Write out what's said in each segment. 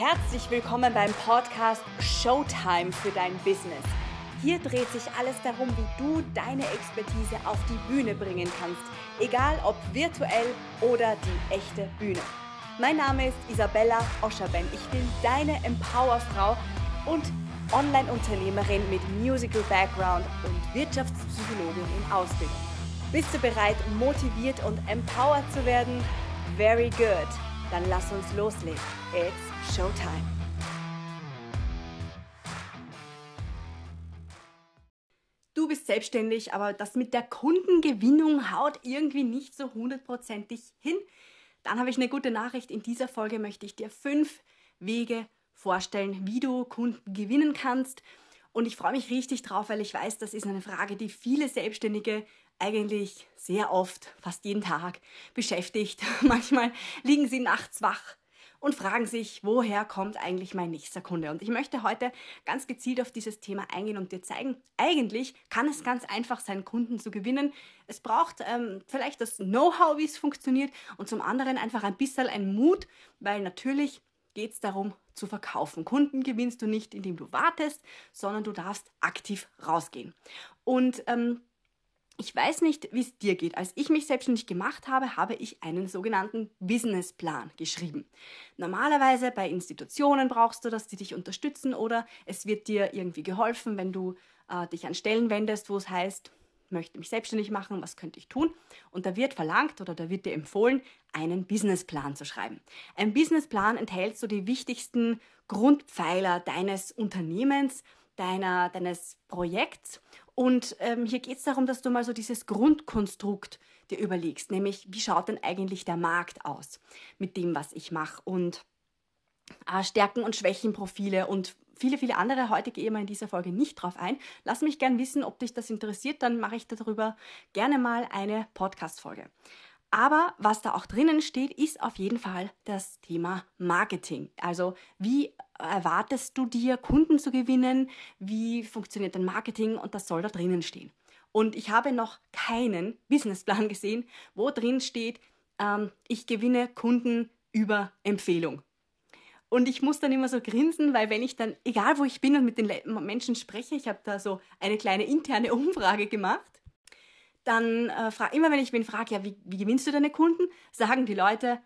Herzlich willkommen beim Podcast Showtime für dein Business. Hier dreht sich alles darum, wie du deine Expertise auf die Bühne bringen kannst, egal ob virtuell oder die echte Bühne. Mein Name ist Isabella Oscherben. Ich bin deine Empowerfrau und Online-Unternehmerin mit Musical Background und Wirtschaftspsychologin in Ausbildung. Bist du bereit, motiviert und empowered zu werden? Very good. Dann lass uns loslegen. It's Showtime. Du bist selbstständig, aber das mit der Kundengewinnung haut irgendwie nicht so hundertprozentig hin. Dann habe ich eine gute Nachricht. In dieser Folge möchte ich dir fünf Wege vorstellen, wie du Kunden gewinnen kannst. Und ich freue mich richtig drauf, weil ich weiß, das ist eine Frage, die viele Selbstständige eigentlich sehr oft, fast jeden Tag beschäftigt. Manchmal liegen sie nachts wach und fragen sich, woher kommt eigentlich mein nächster Kunde? Und ich möchte heute ganz gezielt auf dieses Thema eingehen und dir zeigen, eigentlich kann es ganz einfach sein, Kunden zu gewinnen. Es braucht ähm, vielleicht das Know-how, wie es funktioniert und zum anderen einfach ein bisschen ein Mut, weil natürlich geht es darum zu verkaufen. Kunden gewinnst du nicht, indem du wartest, sondern du darfst aktiv rausgehen. Und ähm, ich weiß nicht, wie es dir geht. Als ich mich selbstständig gemacht habe, habe ich einen sogenannten Businessplan geschrieben. Normalerweise bei Institutionen brauchst du das, die dich unterstützen oder es wird dir irgendwie geholfen, wenn du äh, dich an Stellen wendest, wo es heißt, möchte mich selbstständig machen, was könnte ich tun? Und da wird verlangt oder da wird dir empfohlen, einen Businessplan zu schreiben. Ein Businessplan enthält so die wichtigsten Grundpfeiler deines Unternehmens, deiner, deines Projekts und ähm, hier geht es darum, dass du mal so dieses Grundkonstrukt dir überlegst, nämlich wie schaut denn eigentlich der Markt aus mit dem, was ich mache und äh, Stärken und Schwächenprofile und viele, viele andere. Heute gehe ich mal in dieser Folge nicht drauf ein. Lass mich gern wissen, ob dich das interessiert, dann mache ich darüber gerne mal eine Podcast-Folge. Aber was da auch drinnen steht, ist auf jeden Fall das Thema Marketing. Also wie erwartest du dir, Kunden zu gewinnen? Wie funktioniert dein Marketing? Und das soll da drinnen stehen. Und ich habe noch keinen Businessplan gesehen, wo drin steht, ähm, ich gewinne Kunden über Empfehlung. Und ich muss dann immer so grinsen, weil wenn ich dann, egal wo ich bin und mit den Menschen spreche, ich habe da so eine kleine interne Umfrage gemacht, dann äh, frage immer, wenn ich wen frage, ja, wie, wie gewinnst du deine Kunden, sagen die Leute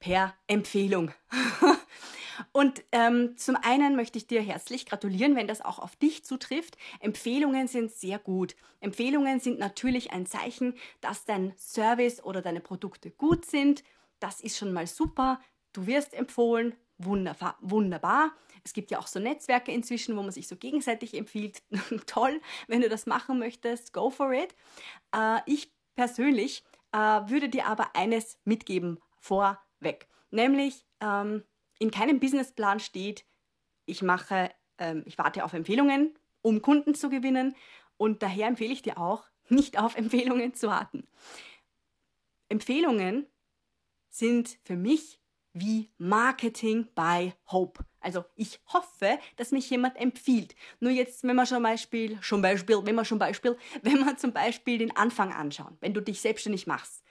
per Empfehlung. Und ähm, zum einen möchte ich dir herzlich gratulieren, wenn das auch auf dich zutrifft. Empfehlungen sind sehr gut. Empfehlungen sind natürlich ein Zeichen, dass dein Service oder deine Produkte gut sind. Das ist schon mal super. Du wirst empfohlen. Wunderbar. Es gibt ja auch so Netzwerke inzwischen, wo man sich so gegenseitig empfiehlt. Toll, wenn du das machen möchtest, go for it. Äh, ich persönlich äh, würde dir aber eines mitgeben vorweg, nämlich ähm, in keinem Businessplan steht, ich mache, ähm, ich warte auf Empfehlungen, um Kunden zu gewinnen und daher empfehle ich dir auch, nicht auf Empfehlungen zu warten. Empfehlungen sind für mich wie Marketing by Hope. Also ich hoffe, dass mich jemand empfiehlt. Nur jetzt, wenn man schon Beispiel, schon Beispiel, wenn man schon Beispiel, wenn man zum Beispiel den Anfang anschauen, wenn du dich selbstständig machst,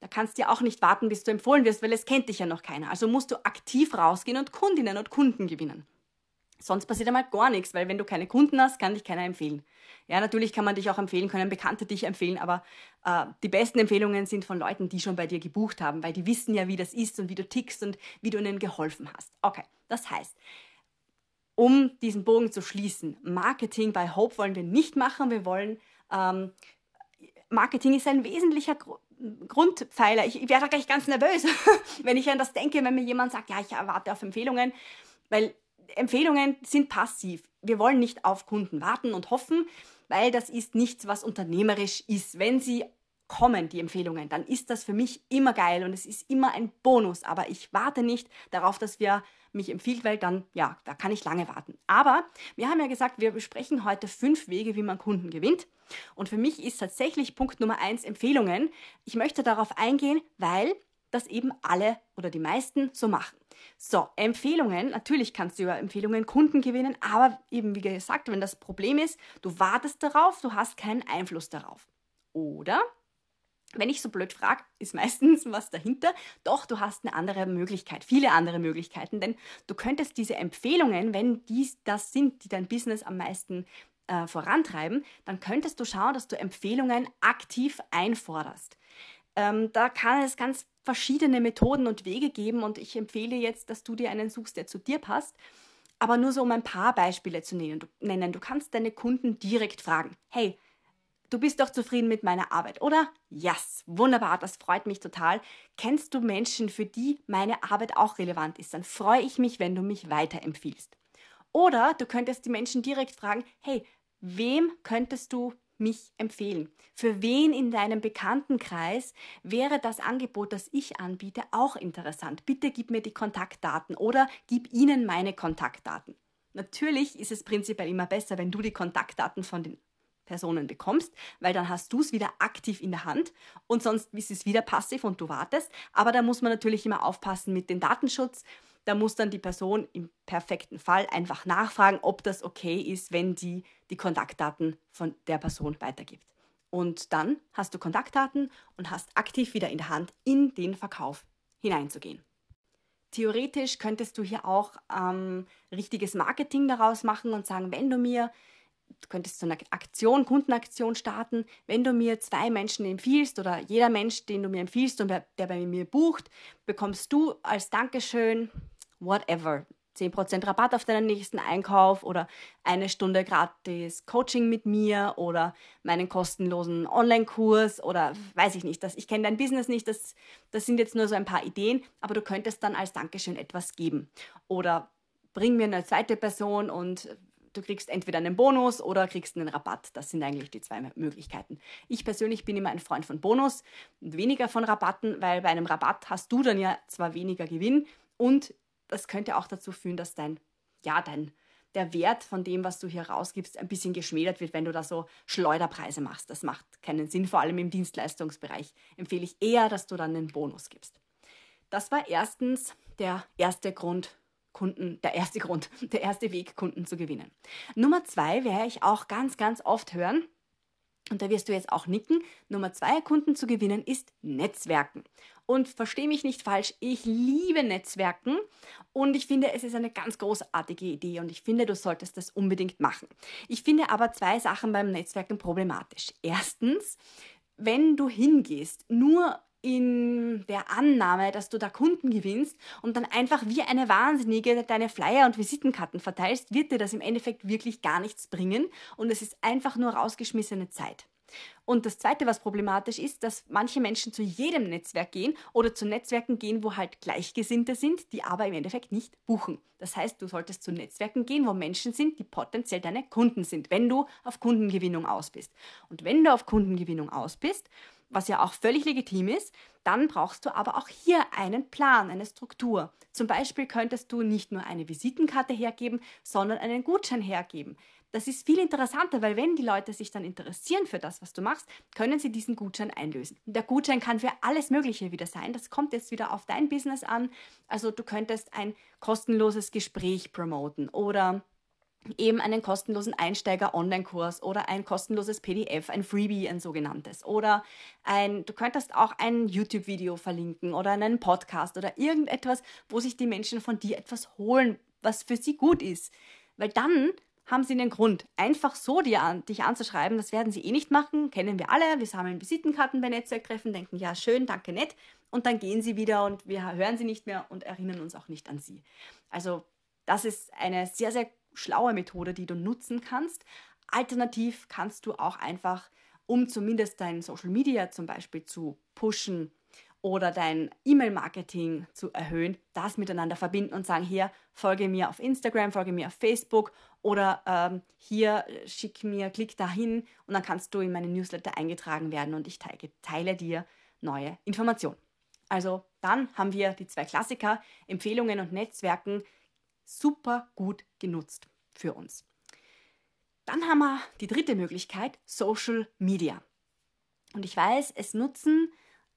da kannst du ja auch nicht warten, bis du empfohlen wirst, weil es kennt dich ja noch keiner. Also musst du aktiv rausgehen und Kundinnen und Kunden gewinnen. Sonst passiert einmal gar nichts, weil wenn du keine Kunden hast, kann dich keiner empfehlen. Ja, natürlich kann man dich auch empfehlen, können Bekannte dich empfehlen, aber äh, die besten Empfehlungen sind von Leuten, die schon bei dir gebucht haben, weil die wissen ja, wie das ist und wie du tickst und wie du ihnen geholfen hast. Okay, das heißt, um diesen Bogen zu schließen, Marketing bei Hope wollen wir nicht machen. Wir wollen, ähm, Marketing ist ein wesentlicher Gr Grundpfeiler. Ich, ich werde gleich ganz nervös, wenn ich an das denke, wenn mir jemand sagt, ja, ich erwarte auf Empfehlungen, weil Empfehlungen sind passiv. Wir wollen nicht auf Kunden warten und hoffen, weil das ist nichts, was unternehmerisch ist. Wenn sie kommen, die Empfehlungen, dann ist das für mich immer geil und es ist immer ein Bonus. Aber ich warte nicht darauf, dass wer mich empfiehlt, weil dann, ja, da kann ich lange warten. Aber wir haben ja gesagt, wir besprechen heute fünf Wege, wie man Kunden gewinnt. Und für mich ist tatsächlich Punkt Nummer eins Empfehlungen. Ich möchte darauf eingehen, weil das eben alle oder die meisten so machen. So, Empfehlungen. Natürlich kannst du über Empfehlungen Kunden gewinnen, aber eben wie gesagt, wenn das Problem ist, du wartest darauf, du hast keinen Einfluss darauf. Oder Wenn ich so blöd frage, ist meistens was dahinter. Doch, du hast eine andere Möglichkeit, viele andere Möglichkeiten, denn du könntest diese Empfehlungen, wenn dies das sind, die dein Business am meisten äh, vorantreiben, dann könntest du schauen, dass du Empfehlungen aktiv einforderst. Ähm, da kann es ganz verschiedene Methoden und Wege geben und ich empfehle jetzt, dass du dir einen suchst, der zu dir passt. Aber nur so um ein paar Beispiele zu nennen. Du, kannst deine Kunden direkt fragen, hey, du bist doch zufrieden mit meiner Arbeit, oder? Yes, wunderbar, das freut mich total. Kennst du Menschen, für die meine Arbeit auch relevant ist? Dann freue ich mich, wenn du mich weiterempfiehlst. Oder du könntest die Menschen direkt fragen, hey, wem könntest du mich empfehlen? Für wen in deinem Bekanntenkreis wäre das Angebot, das ich anbiete, auch interessant? Bitte gib mir die Kontaktdaten oder gib ihnen meine Kontaktdaten. Natürlich ist es prinzipiell immer besser, wenn du die Kontaktdaten von den Personen bekommst, weil dann hast du es wieder aktiv in der Hand und sonst ist es wieder passiv und du wartest. Aber da muss man natürlich immer aufpassen mit dem Datenschutz. Da muss dann die Person im perfekten Fall einfach nachfragen, ob das okay ist, wenn die die Kontaktdaten von der Person weitergibt. Und dann hast du Kontaktdaten und hast aktiv wieder in der Hand, in den Verkauf hineinzugehen. Theoretisch könntest du hier auch ähm, richtiges Marketing daraus machen und sagen, wenn du mir du könntest so eine Aktion, Kundenaktion starten. Wenn du mir zwei Menschen empfiehlst oder jeder Mensch, den du mir empfiehlst und der, der bei mir bucht, bekommst du als Dankeschön whatever. 10% Rabatt auf deinen nächsten Einkauf oder eine Stunde gratis Coaching mit mir oder meinen kostenlosen Online-Kurs oder weiß ich nicht. Das, ich kenne dein Business nicht, das, das sind jetzt nur so ein paar Ideen, aber du könntest dann als Dankeschön etwas geben. Oder bring mir eine zweite Person und du kriegst entweder einen Bonus oder kriegst einen Rabatt. Das sind eigentlich die zwei Möglichkeiten. Ich persönlich bin immer ein Freund von Bonus und weniger von Rabatten, weil bei einem Rabatt hast du dann ja zwar weniger Gewinn und das könnte auch dazu führen, dass dein, ja, dein, der Wert von dem, was du hier rausgibst, ein bisschen geschmälert wird, wenn du da so Schleuderpreise machst. Das macht keinen Sinn, vor allem im Dienstleistungsbereich empfehle ich eher, dass du dann einen Bonus gibst. Das war erstens der erste Grund, Kunden, der erste Grund, der erste Weg, Kunden zu gewinnen. Nummer zwei werde ich auch ganz, ganz oft hören, und da wirst du jetzt auch nicken, Nummer zwei, Kunden zu gewinnen, ist Netzwerken. Und verstehe mich nicht falsch, ich liebe Netzwerken und ich finde, es ist eine ganz großartige Idee und ich finde, du solltest das unbedingt machen. Ich finde aber zwei Sachen beim Netzwerken problematisch. Erstens, wenn du hingehst, nur in der Annahme, dass du da Kunden gewinnst und dann einfach wie eine Wahnsinnige deine Flyer und Visitenkarten verteilst, wird dir das im Endeffekt wirklich gar nichts bringen und es ist einfach nur rausgeschmissene Zeit. Und das Zweite, was problematisch ist, dass manche Menschen zu jedem Netzwerk gehen oder zu Netzwerken gehen, wo halt Gleichgesinnte sind, die aber im Endeffekt nicht buchen. Das heißt, du solltest zu Netzwerken gehen, wo Menschen sind, die potenziell deine Kunden sind, wenn du auf Kundengewinnung aus bist. Und wenn du auf Kundengewinnung aus bist, was ja auch völlig legitim ist, dann brauchst du aber auch hier einen Plan, eine Struktur. Zum Beispiel könntest du nicht nur eine Visitenkarte hergeben, sondern einen Gutschein hergeben. Das ist viel interessanter, weil wenn die Leute sich dann interessieren für das, was du machst, können sie diesen Gutschein einlösen. Der Gutschein kann für alles Mögliche wieder sein. Das kommt jetzt wieder auf dein Business an. Also du könntest ein kostenloses Gespräch promoten oder eben einen kostenlosen Einsteiger-Online-Kurs oder ein kostenloses PDF, ein Freebie, ein sogenanntes. Oder ein, du könntest auch ein YouTube-Video verlinken oder einen Podcast oder irgendetwas, wo sich die Menschen von dir etwas holen, was für sie gut ist. Weil dann haben sie einen Grund. Einfach so dir an, dich anzuschreiben, das werden sie eh nicht machen, kennen wir alle. Wir sammeln Visitenkarten bei Netzwerktreffen, denken, ja, schön, danke, nett. Und dann gehen sie wieder und wir hören sie nicht mehr und erinnern uns auch nicht an sie. Also, das ist eine sehr, sehr schlaue Methode, die du nutzen kannst. Alternativ kannst du auch einfach, um zumindest dein Social Media zum Beispiel zu pushen oder dein E-Mail-Marketing zu erhöhen, das miteinander verbinden und sagen, hier, folge mir auf Instagram, folge mir auf Facebook oder ähm, hier, schick mir, klick dahin und dann kannst du in meine Newsletter eingetragen werden und ich teile, teile dir neue Informationen. Also dann haben wir die zwei Klassiker, Empfehlungen und Netzwerken, super gut genutzt für uns. Dann haben wir die dritte Möglichkeit, Social Media. Und ich weiß, es nutzen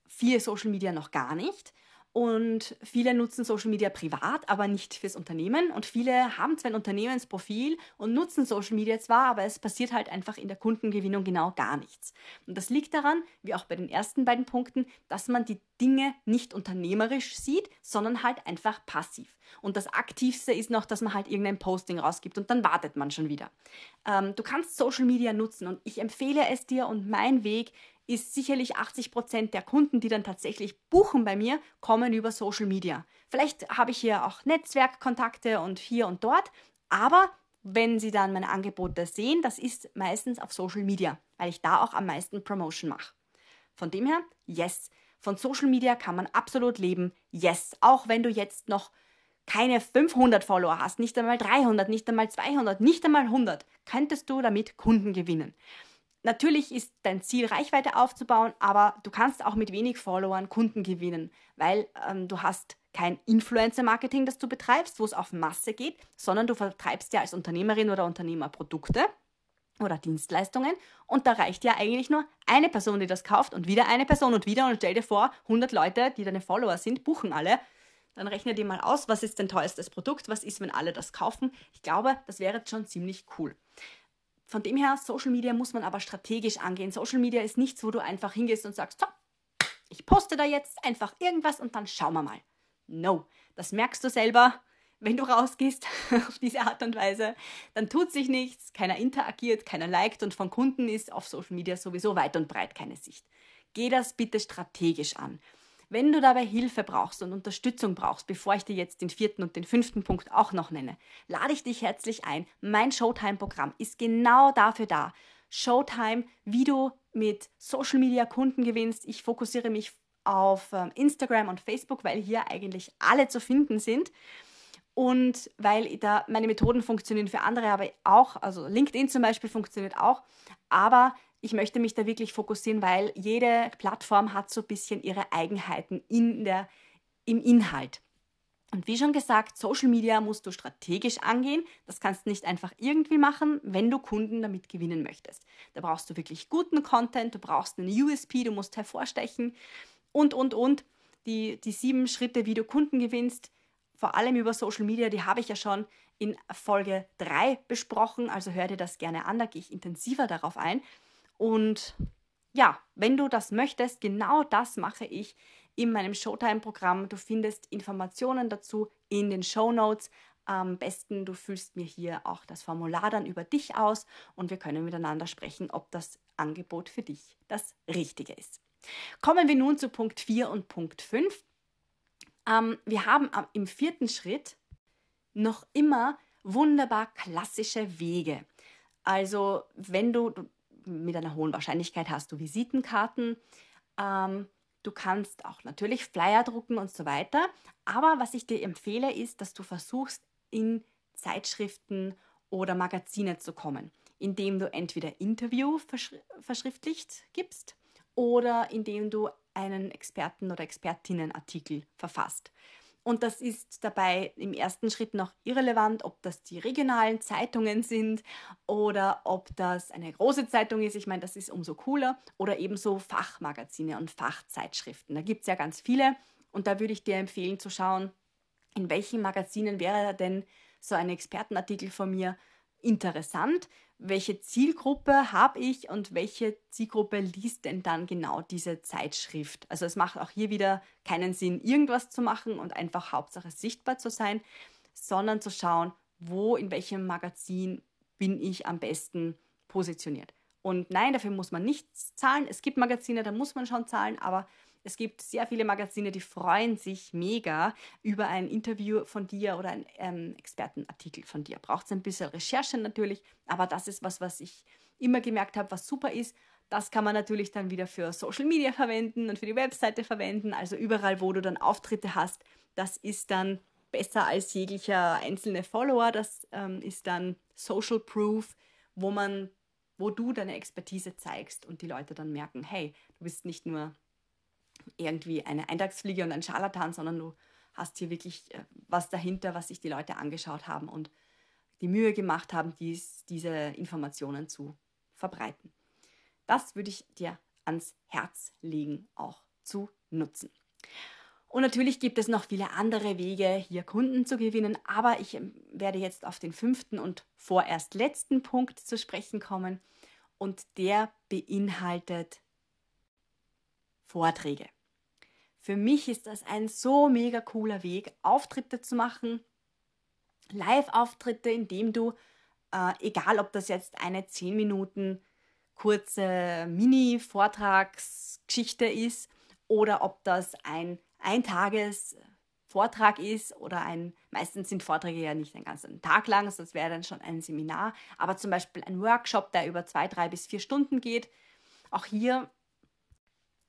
viele Social Media noch gar nicht. und viele nutzen Social Media privat, aber nicht fürs Unternehmen. Und viele haben zwar ein Unternehmensprofil und nutzen Social Media zwar, aber es passiert halt einfach in der Kundengewinnung genau gar nichts. Und das liegt daran, wie auch bei den ersten beiden Punkten, dass man die Dinge nicht unternehmerisch sieht, sondern halt einfach passiv. Und das Aktivste ist noch, dass man halt irgendein Posting rausgibt und dann wartet man schon wieder. Ähm, du kannst Social Media nutzen und ich empfehle es dir und mein Weg ist sicherlich 80 Prozent der Kunden, die dann tatsächlich buchen bei mir, kommen über Social Media. Vielleicht habe ich hier auch Netzwerkkontakte und hier und dort, aber wenn Sie dann meine Angebote sehen, das ist meistens auf Social Media, weil ich da auch am meisten Promotion mache. Von dem her, yes, von Social Media kann man absolut leben. Yes, auch wenn du jetzt noch keine 500 Follower hast, nicht einmal 300, nicht einmal 200, nicht einmal 100, könntest du damit Kunden gewinnen. Natürlich ist dein Ziel, Reichweite aufzubauen, aber du kannst auch mit wenig Followern Kunden gewinnen, weil ähm, du hast kein Influencer-Marketing, das du betreibst, wo es auf Masse geht, sondern du vertreibst ja als Unternehmerin oder Unternehmer Produkte oder Dienstleistungen und da reicht ja eigentlich nur eine Person, die das kauft und wieder eine Person und wieder und stell dir vor, 100 Leute, die deine Follower sind, buchen alle. Dann rechne dir mal aus, was ist dein teuerstes Produkt, was ist, wenn alle das kaufen. Ich glaube, das wäre schon ziemlich cool. Von dem her, Social Media muss man aber strategisch angehen. Social Media ist nichts, wo du einfach hingehst und sagst, so, ich poste da jetzt einfach irgendwas und dann schauen wir mal. No, das merkst du selber, wenn du rausgehst auf diese Art und Weise. Dann tut sich nichts, keiner interagiert, keiner liked und von Kunden ist auf Social Media sowieso weit und breit keine Sicht. Geh das bitte strategisch an. Wenn du dabei Hilfe brauchst und Unterstützung brauchst, bevor ich dir jetzt den vierten und den fünften Punkt auch noch nenne, lade ich dich herzlich ein. Mein Showtime-Programm ist genau dafür da. Showtime, wie du mit Social Media Kunden gewinnst. Ich fokussiere mich auf ähm, Instagram und Facebook, weil hier eigentlich alle zu finden sind. Und weil da meine Methoden funktionieren für andere, aber auch, also LinkedIn zum Beispiel funktioniert auch, aber ich möchte mich da wirklich fokussieren, weil jede Plattform hat so ein bisschen ihre Eigenheiten in der, im Inhalt. Und wie schon gesagt, Social Media musst du strategisch angehen. Das kannst du nicht einfach irgendwie machen, wenn du Kunden damit gewinnen möchtest. Da brauchst du wirklich guten Content, du brauchst einen USP, du musst hervorstechen und, und, und. Die, die sieben Schritte, wie du Kunden gewinnst, vor allem über Social Media, die habe ich ja schon in Folge 3 besprochen. Also hör dir das gerne an, da gehe ich intensiver darauf ein. Und ja, wenn du das möchtest, genau das mache ich in meinem Showtime-Programm. Du findest Informationen dazu in den Show Notes. Am besten, du füllst mir hier auch das Formular dann über dich aus und wir können miteinander sprechen, ob das Angebot für dich das Richtige ist. Kommen wir nun zu Punkt 4 und Punkt 5. Ähm, wir haben im vierten Schritt noch immer wunderbar klassische Wege. Also wenn du, mit einer hohen Wahrscheinlichkeit hast du Visitenkarten. Ähm, du kannst auch natürlich Flyer drucken und so weiter. Aber was ich dir empfehle, ist, dass du versuchst, in Zeitschriften oder Magazine zu kommen, indem du entweder Interview verschri verschriftlicht gibst oder indem du einen Experten- oder Expertinnenartikel verfasst. Und das ist dabei im ersten Schritt noch irrelevant, ob das die regionalen Zeitungen sind oder ob das eine große Zeitung ist. Ich meine, das ist umso cooler. Oder ebenso Fachmagazine und Fachzeitschriften. Da gibt es ja ganz viele. Und da würde ich dir empfehlen zu schauen, in welchen Magazinen wäre denn so ein Expertenartikel von mir interessant, welche Zielgruppe habe ich und welche Zielgruppe liest denn dann genau diese Zeitschrift. Also es macht auch hier wieder keinen Sinn, irgendwas zu machen und einfach Hauptsache sichtbar zu sein, sondern zu schauen, wo, in welchem Magazin bin ich am besten positioniert. Und nein, dafür muss man nichts zahlen. Es gibt Magazine, da muss man schon zahlen, aber es gibt sehr viele Magazine, die freuen sich mega über ein Interview von dir oder einen ähm, Expertenartikel von dir. Braucht es ein bisschen Recherche natürlich, aber das ist was, was ich immer gemerkt habe, was super ist. Das kann man natürlich dann wieder für Social Media verwenden und für die Webseite verwenden. Also überall, wo du dann Auftritte hast, das ist dann besser als jeglicher einzelne Follower. Das ähm, ist dann Social Proof, wo man, wo du deine Expertise zeigst und die Leute dann merken, hey, du bist nicht nur irgendwie eine Eintagsfliege und ein Scharlatan, sondern du hast hier wirklich äh, was dahinter, was sich die Leute angeschaut haben und die Mühe gemacht haben, dies, diese Informationen zu verbreiten. Das würde ich dir ans Herz legen, auch zu nutzen. Und natürlich gibt es noch viele andere Wege, hier Kunden zu gewinnen, aber ich ähm, werde jetzt auf den fünften und vorerst letzten Punkt zu sprechen kommen und der beinhaltet Vorträge. Für mich ist das ein so mega cooler Weg, Auftritte zu machen, Live-Auftritte, indem du, äh, egal ob das jetzt eine 10 Minuten kurze Mini-Vortragsgeschichte ist oder ob das ein Eintages-Vortrag ist oder ein, meistens sind Vorträge ja nicht einen ganzen Tag lang, das wäre dann schon ein Seminar, aber zum Beispiel ein Workshop, der über zwei, drei bis vier Stunden geht. Auch hier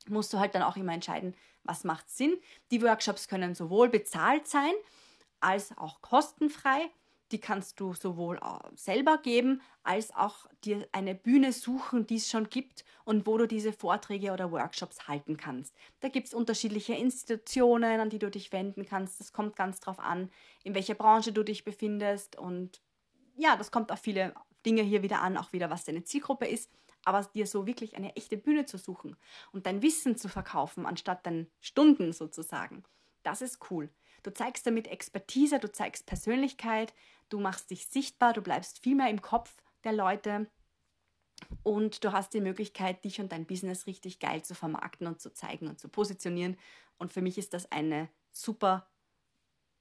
musst du halt dann auch immer entscheiden, was macht Sinn. Die Workshops können sowohl bezahlt sein als auch kostenfrei. Die kannst du sowohl selber geben, als auch dir eine Bühne suchen, die es schon gibt und wo du diese Vorträge oder Workshops halten kannst. Da gibt es unterschiedliche Institutionen, an die du dich wenden kannst. Das kommt ganz drauf an, in welcher Branche du dich befindest. Und ja, das kommt auf viele Dinge hier wieder an, auch wieder, was deine Zielgruppe ist aber dir so wirklich eine echte Bühne zu suchen und dein Wissen zu verkaufen, anstatt deine Stunden sozusagen, das ist cool. Du zeigst damit Expertise, du zeigst Persönlichkeit, du machst dich sichtbar, du bleibst viel mehr im Kopf der Leute und du hast die Möglichkeit, dich und dein Business richtig geil zu vermarkten und zu zeigen und zu positionieren. Und für mich ist das eine super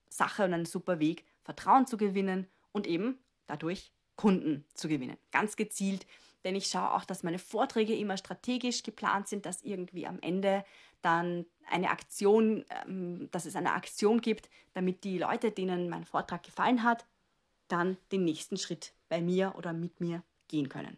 Sache und ein super Weg, Vertrauen zu gewinnen und eben dadurch Kunden zu gewinnen. Ganz gezielt denn ich schaue auch, dass meine Vorträge immer strategisch geplant sind, dass irgendwie am Ende dann eine Aktion, ähm, dass es eine Aktion gibt, damit die Leute, denen mein Vortrag gefallen hat, dann den nächsten Schritt bei mir oder mit mir gehen können.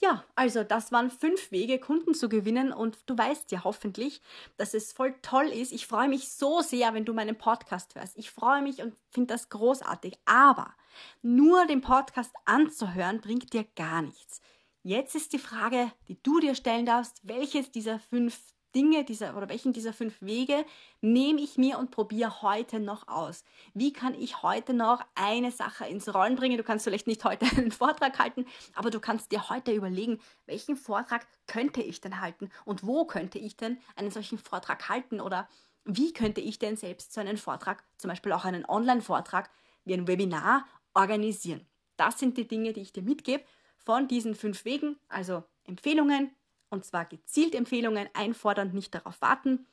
Ja, also das waren fünf Wege, Kunden zu gewinnen und du weißt ja hoffentlich, dass es voll toll ist. Ich freue mich so sehr, wenn du meinen Podcast hörst. Ich freue mich und finde das großartig. Aber nur den Podcast anzuhören bringt dir gar nichts. Jetzt ist die Frage, die du dir stellen darfst, welches dieser fünf Dinge dieser oder welchen dieser fünf Wege nehme ich mir und probiere heute noch aus? Wie kann ich heute noch eine Sache ins Rollen bringen? Du kannst vielleicht nicht heute einen Vortrag halten, aber du kannst dir heute überlegen, welchen Vortrag könnte ich denn halten und wo könnte ich denn einen solchen Vortrag halten oder wie könnte ich denn selbst so einen Vortrag, zum Beispiel auch einen Online-Vortrag wie ein Webinar organisieren? Das sind die Dinge, die ich dir mitgebe von diesen fünf Wegen, also Empfehlungen, und zwar gezielt Empfehlungen einfordern, nicht darauf warten.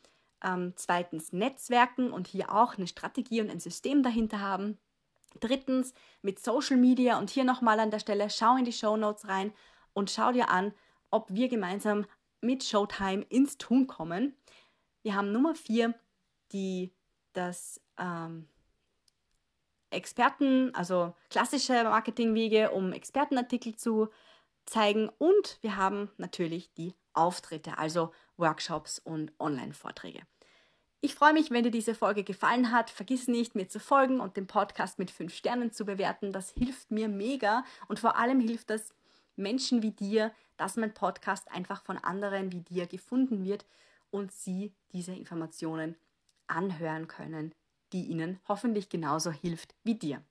Ähm, zweitens Netzwerken und hier auch eine Strategie und ein System dahinter haben. Drittens mit Social Media und hier nochmal an der Stelle, schau in die Show Notes rein und schau dir an, ob wir gemeinsam mit Showtime ins Tun kommen. Wir haben Nummer vier, die das ähm, Experten, also klassische Marketingwege, um Expertenartikel zu zeigen. Und wir haben natürlich die Auftritte, also Workshops und Online-Vorträge. Ich freue mich, wenn dir diese Folge gefallen hat. Vergiss nicht, mir zu folgen und den Podcast mit fünf Sternen zu bewerten. Das hilft mir mega und vor allem hilft das Menschen wie dir, dass mein Podcast einfach von anderen wie dir gefunden wird und sie diese Informationen anhören können, die ihnen hoffentlich genauso hilft wie dir.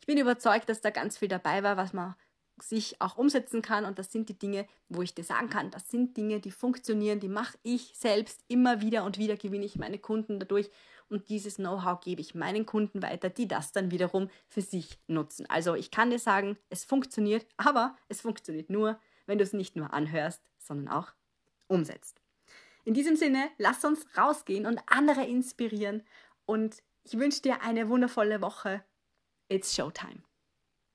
Ich bin überzeugt, dass da ganz viel dabei war, was man sich auch umsetzen kann. Und das sind die Dinge, wo ich dir sagen kann, das sind Dinge, die funktionieren, die mache ich selbst immer wieder und wieder gewinne ich meine Kunden dadurch. Und dieses Know-how gebe ich meinen Kunden weiter, die das dann wiederum für sich nutzen. Also ich kann dir sagen, es funktioniert, aber es funktioniert nur, wenn du es nicht nur anhörst, sondern auch umsetzt. In diesem Sinne, lass uns rausgehen und andere inspirieren. Und ich wünsche dir eine wundervolle Woche. It's Showtime.